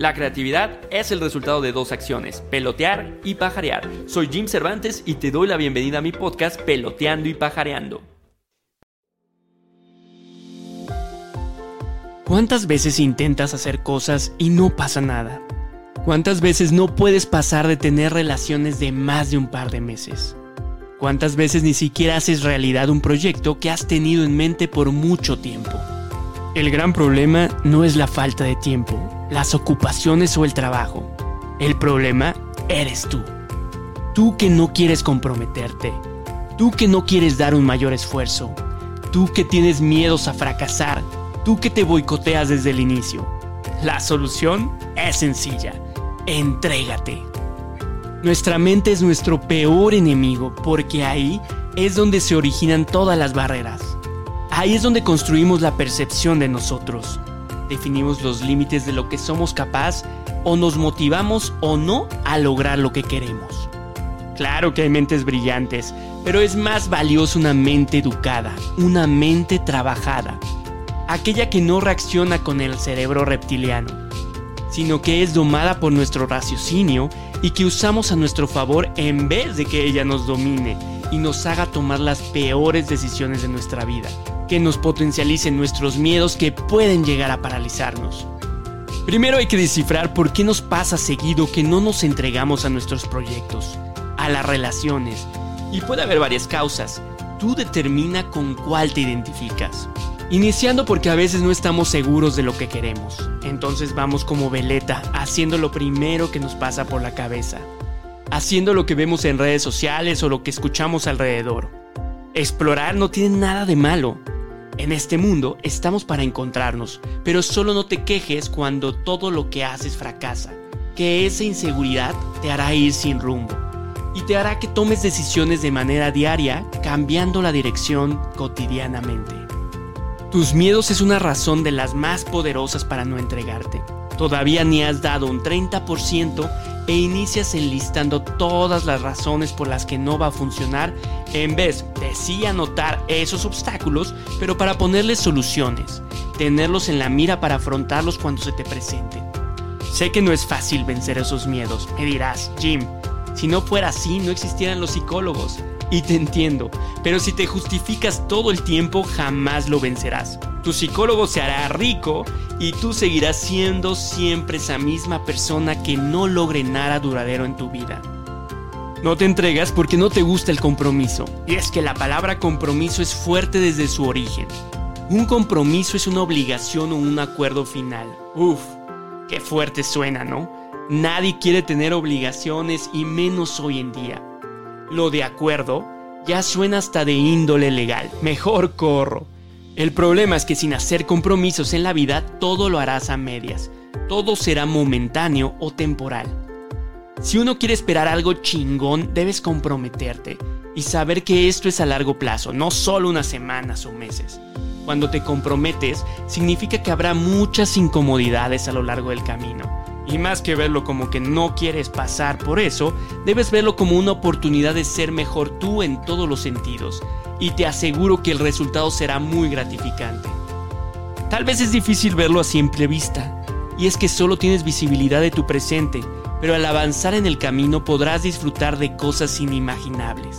La creatividad es el resultado de dos acciones, pelotear y pajarear. Soy Jim Cervantes y te doy la bienvenida a mi podcast Peloteando y Pajareando. ¿Cuántas veces intentas hacer cosas y no pasa nada? ¿Cuántas veces no puedes pasar de tener relaciones de más de un par de meses? ¿Cuántas veces ni siquiera haces realidad un proyecto que has tenido en mente por mucho tiempo? El gran problema no es la falta de tiempo, las ocupaciones o el trabajo. El problema eres tú. Tú que no quieres comprometerte. Tú que no quieres dar un mayor esfuerzo. Tú que tienes miedos a fracasar tú que te boicoteas desde el inicio. La solución es sencilla. Entrégate. Nuestra mente es nuestro peor enemigo porque ahí es donde se originan todas las barreras. Ahí es donde construimos la percepción de nosotros. Definimos los límites de lo que somos capaz o nos motivamos o no a lograr lo que queremos. Claro que hay mentes brillantes, pero es más valiosa una mente educada, una mente trabajada, aquella que no reacciona con el cerebro reptiliano, sino que es domada por nuestro raciocinio y que usamos a nuestro favor en vez de que ella nos domine y nos haga tomar las peores decisiones de nuestra vida, que nos potencialicen nuestros miedos que pueden llegar a paralizarnos. Primero hay que descifrar por qué nos pasa seguido que no nos entregamos a nuestros proyectos, a las relaciones, y puede haber varias causas. Tú determina con cuál te identificas. Iniciando porque a veces no estamos seguros de lo que queremos. Entonces vamos como veleta, haciendo lo primero que nos pasa por la cabeza. Haciendo lo que vemos en redes sociales o lo que escuchamos alrededor. Explorar no tiene nada de malo. En este mundo estamos para encontrarnos, pero solo no te quejes cuando todo lo que haces fracasa, que esa inseguridad te hará ir sin rumbo y te hará que tomes decisiones de manera diaria, cambiando la dirección cotidianamente. Tus miedos es una razón de las más poderosas para no entregarte. Todavía ni has dado un 30% e inicias enlistando todas las razones por las que no va a funcionar en vez de sí anotar esos obstáculos, pero para ponerles soluciones, tenerlos en la mira para afrontarlos cuando se te presenten. Sé que no es fácil vencer esos miedos, me dirás, Jim, si no fuera así no existieran los psicólogos. Y te entiendo, pero si te justificas todo el tiempo jamás lo vencerás. Tu psicólogo se hará rico y tú seguirás siendo siempre esa misma persona que no logre nada duradero en tu vida. No te entregas porque no te gusta el compromiso. Y es que la palabra compromiso es fuerte desde su origen. Un compromiso es una obligación o un acuerdo final. Uf, qué fuerte suena, ¿no? Nadie quiere tener obligaciones y menos hoy en día. Lo de acuerdo ya suena hasta de índole legal. Mejor corro. El problema es que sin hacer compromisos en la vida todo lo harás a medias. Todo será momentáneo o temporal. Si uno quiere esperar algo chingón, debes comprometerte y saber que esto es a largo plazo, no solo unas semanas o meses. Cuando te comprometes, significa que habrá muchas incomodidades a lo largo del camino y más que verlo como que no quieres pasar por eso, debes verlo como una oportunidad de ser mejor tú en todos los sentidos. Y te aseguro que el resultado será muy gratificante. Tal vez es difícil verlo a simple vista, y es que solo tienes visibilidad de tu presente, pero al avanzar en el camino podrás disfrutar de cosas inimaginables.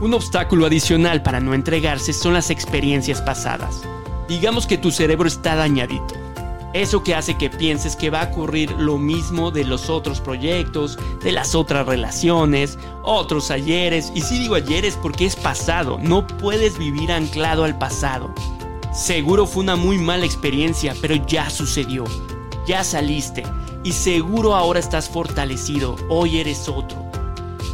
Un obstáculo adicional para no entregarse son las experiencias pasadas. Digamos que tu cerebro está dañadito eso que hace que pienses que va a ocurrir lo mismo de los otros proyectos, de las otras relaciones, otros ayeres. Y si digo ayeres porque es pasado, no puedes vivir anclado al pasado. Seguro fue una muy mala experiencia, pero ya sucedió. Ya saliste. Y seguro ahora estás fortalecido. Hoy eres otro.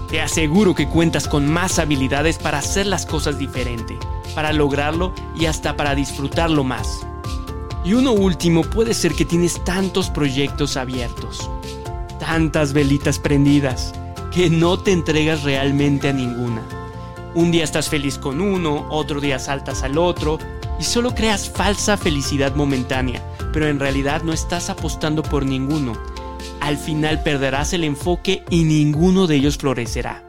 Te aseguro que cuentas con más habilidades para hacer las cosas diferente, para lograrlo y hasta para disfrutarlo más. Y uno último puede ser que tienes tantos proyectos abiertos, tantas velitas prendidas, que no te entregas realmente a ninguna. Un día estás feliz con uno, otro día saltas al otro y solo creas falsa felicidad momentánea, pero en realidad no estás apostando por ninguno. Al final perderás el enfoque y ninguno de ellos florecerá.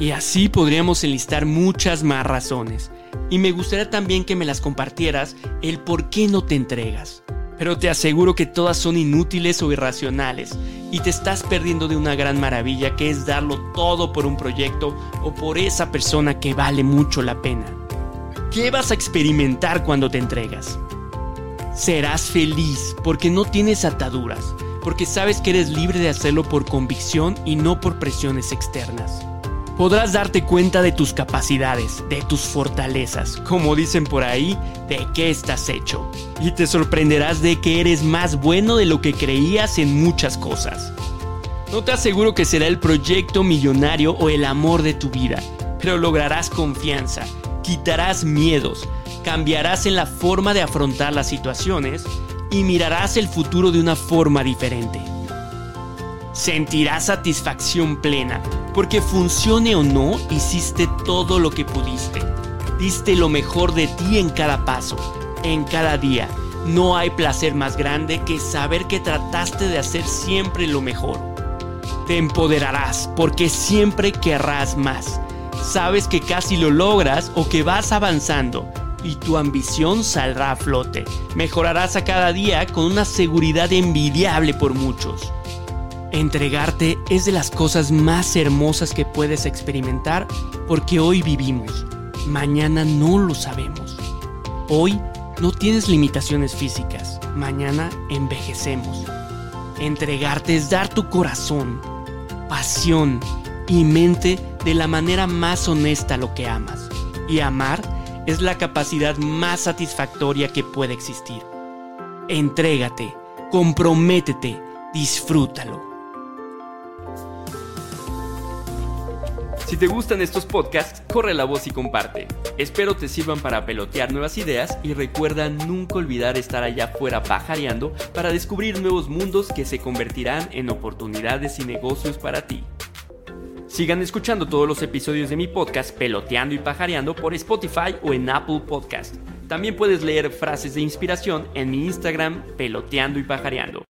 Y así podríamos enlistar muchas más razones, y me gustaría también que me las compartieras el por qué no te entregas. pero te aseguro que todas son inútiles o irracionales y te estás perdiendo de una gran maravilla que es darlo todo por un proyecto o por esa persona que vale mucho la pena. ¿Qué vas a experimentar cuando te entregas? Serás feliz porque no tienes ataduras, porque sabes que eres libre de hacerlo por convicción y no por presiones externas. Podrás darte cuenta de tus capacidades, de tus fortalezas, como dicen por ahí, de qué estás hecho. Y te sorprenderás de que eres más bueno de lo que creías en muchas cosas. No te aseguro que será el proyecto millonario o el amor de tu vida, pero lograrás confianza, quitarás miedos, cambiarás en la forma de afrontar las situaciones y mirarás el futuro de una forma diferente. Sentirás satisfacción plena, porque funcione o no, hiciste todo lo que pudiste. Diste lo mejor de ti en cada paso, en cada día. No hay placer más grande que saber que trataste de hacer siempre lo mejor. Te empoderarás porque siempre querrás más. Sabes que casi lo logras o que vas avanzando y tu ambición saldrá a flote. Mejorarás a cada día con una seguridad envidiable por muchos. Entregarte es de las cosas más hermosas que puedes experimentar porque hoy vivimos, mañana no lo sabemos. Hoy no tienes limitaciones físicas, mañana envejecemos. Entregarte es dar tu corazón, pasión y mente de la manera más honesta a lo que amas. Y amar es la capacidad más satisfactoria que puede existir. Entrégate, comprométete, disfrútalo. Si te gustan estos podcasts, corre la voz y comparte. Espero te sirvan para pelotear nuevas ideas y recuerda nunca olvidar estar allá afuera pajareando para descubrir nuevos mundos que se convertirán en oportunidades y negocios para ti. Sigan escuchando todos los episodios de mi podcast Peloteando y Pajareando por Spotify o en Apple Podcast. También puedes leer frases de inspiración en mi Instagram Peloteando y Pajareando.